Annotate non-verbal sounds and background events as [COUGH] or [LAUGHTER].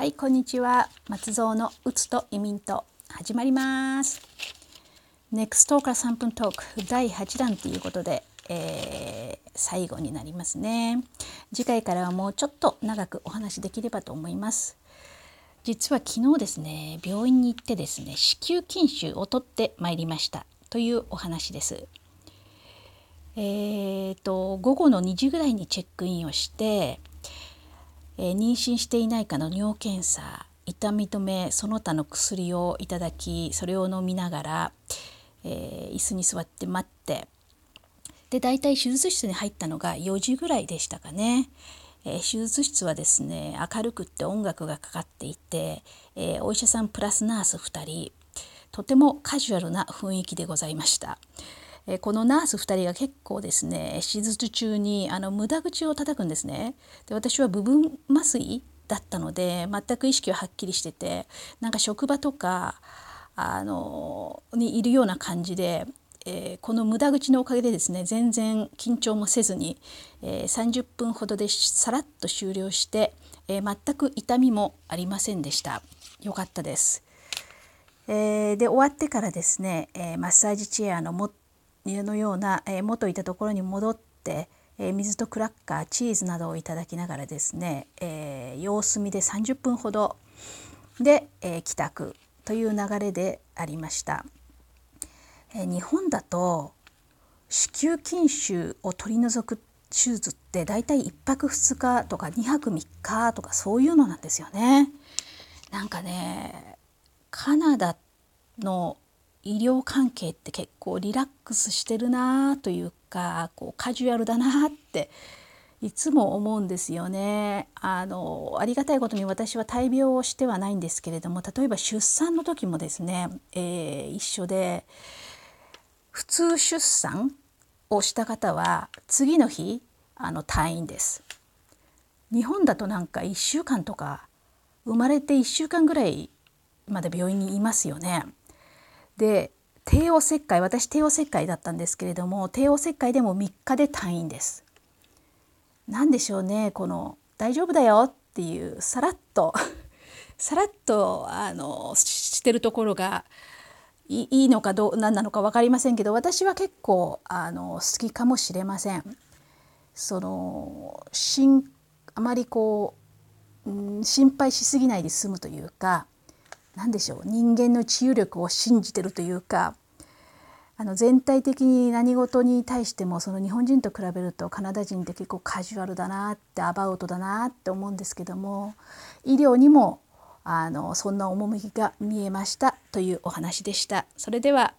はいこんにちは。松蔵のうつと移民と始まります。ネクストから3分トーク第8弾ということで、えー、最後になりますね。次回からはもうちょっと長くお話できればと思います。実は昨日ですね病院に行ってですね子宮筋腫を取ってまいりました。というお話です。えーと午後の2時ぐらいにチェックインをしてえー、妊娠していないかの尿検査痛み止めその他の薬をいただきそれを飲みながら、えー、椅子に座って待ってで大体手術室に入ったのが4時ぐらいでしたかね。えー、手術室はですね明るくって音楽がかかっていて、えー、お医者さんプラスナース2人とてもカジュアルな雰囲気でございました。えこのナース2人が結構ですね手術中にあの無駄口を叩くんですね。で私は部分麻酔だったので全く意識ははっきりしててなんか職場とかあのにいるような感じで、えー、この無駄口のおかげでですね全然緊張もせずに、えー、30分ほどでさらっと終了して、えー、全く痛みもありませんでした。よかったです。え、で終わってからですね、えー、マッサージチェアのものような、え、元いたところに戻って、え、水とクラッカーチーズなどをいただきながらですね、え、様子見で30分ほどで、え、帰宅という流れでありました。え、日本だと子宮筋腫を取り除く手術ってだいたい1泊2日とか2泊3日とかそういうのなんですよね。なんかねカナダの医療関係って結構リラックスしてるなというかこうカジュアルだなっていつも思うんですよねあのありがたいことに私は大病をしてはないんですけれども例えば出産の時もですね、えー、一緒で普通出産をした方は次の日あの退院です。日本だとなんか1週間とか生まれて1週間ぐらいまで病院にいますよね。で帝王切開私帝王切開だったんですけれども帝王切開でも3日で退院です。何でしょうねこの「大丈夫だよ」っていうさらっと [LAUGHS] さらっとあのしてるところがいいのかどう何なのか分かりませんけど私は結構あの好きかもしれません。そのしんあまりこう、うん、心配しすぎないで済むというか何でしょう人間の治癒力を信じてるというかあの全体的に何事に対してもその日本人と比べるとカナダ人って結構カジュアルだなってアバウトだなって思うんですけども医療にもあのそんな趣が見えましたというお話でした。それでは